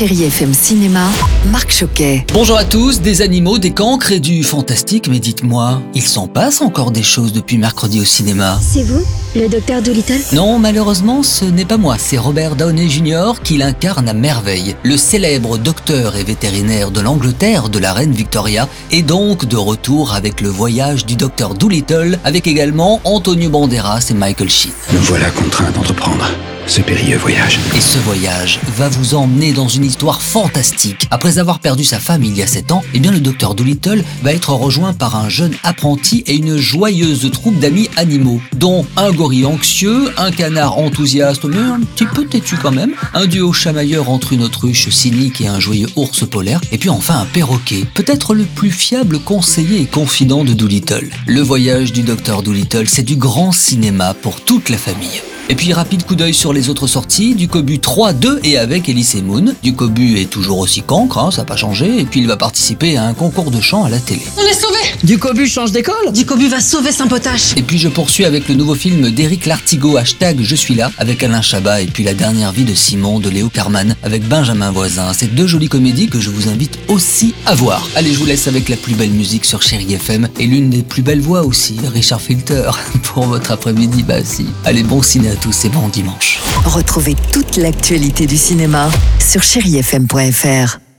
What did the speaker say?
Chérie FM Cinéma, Marc Choquet. Bonjour à tous, des animaux, des cancres et du fantastique, mais dites-moi, il s'en passe encore des choses depuis mercredi au cinéma? C'est vous, le docteur Doolittle Non, malheureusement, ce n'est pas moi, c'est Robert Downey Jr. qui l'incarne à merveille. Le célèbre docteur et vétérinaire de l'Angleterre de la reine Victoria est donc de retour avec le voyage du docteur Doolittle, avec également Antonio Banderas et Michael Sheen. Nous voilà contraints d'entreprendre ce périlleux voyage. Et ce voyage va vous emmener dans une histoire fantastique. Après avoir perdu sa femme il y a 7 ans, eh bien le docteur Doolittle va être rejoint par un jeune apprenti et une joyeuse troupe d'amis animaux, dont un anxieux, un canard enthousiaste mais un petit peu têtu quand même, un duo chamailleur entre une autruche cynique et un joyeux ours polaire, et puis enfin un perroquet, peut-être le plus fiable conseiller et confident de Doolittle. Le voyage du docteur Doolittle, c'est du grand cinéma pour toute la famille. Et puis rapide coup d'œil sur les autres sorties, du Cobu 3, 2 et avec Elise Moon. Du Cobu est toujours aussi cancre, hein, ça n'a pas changé, et puis il va participer à un concours de chant à la télé. On est sauvés Du Cobu change d'école Ducobu va sauver Saint-Potache Et puis je poursuis avec le nouveau film d'Éric Lartigot, hashtag Je suis là, avec Alain Chabat, et puis La dernière vie de Simon de Léo Carman, avec Benjamin Voisin. C'est deux jolies comédies que je vous invite aussi à voir. Allez, je vous laisse avec la plus belle musique sur Chéri FM, et l'une des plus belles voix aussi, Richard Filter, pour votre après-midi, bah si. Allez, bon ciné à tous et bon dimanche. Retrouvez toute l'actualité du cinéma sur chérifm.fr.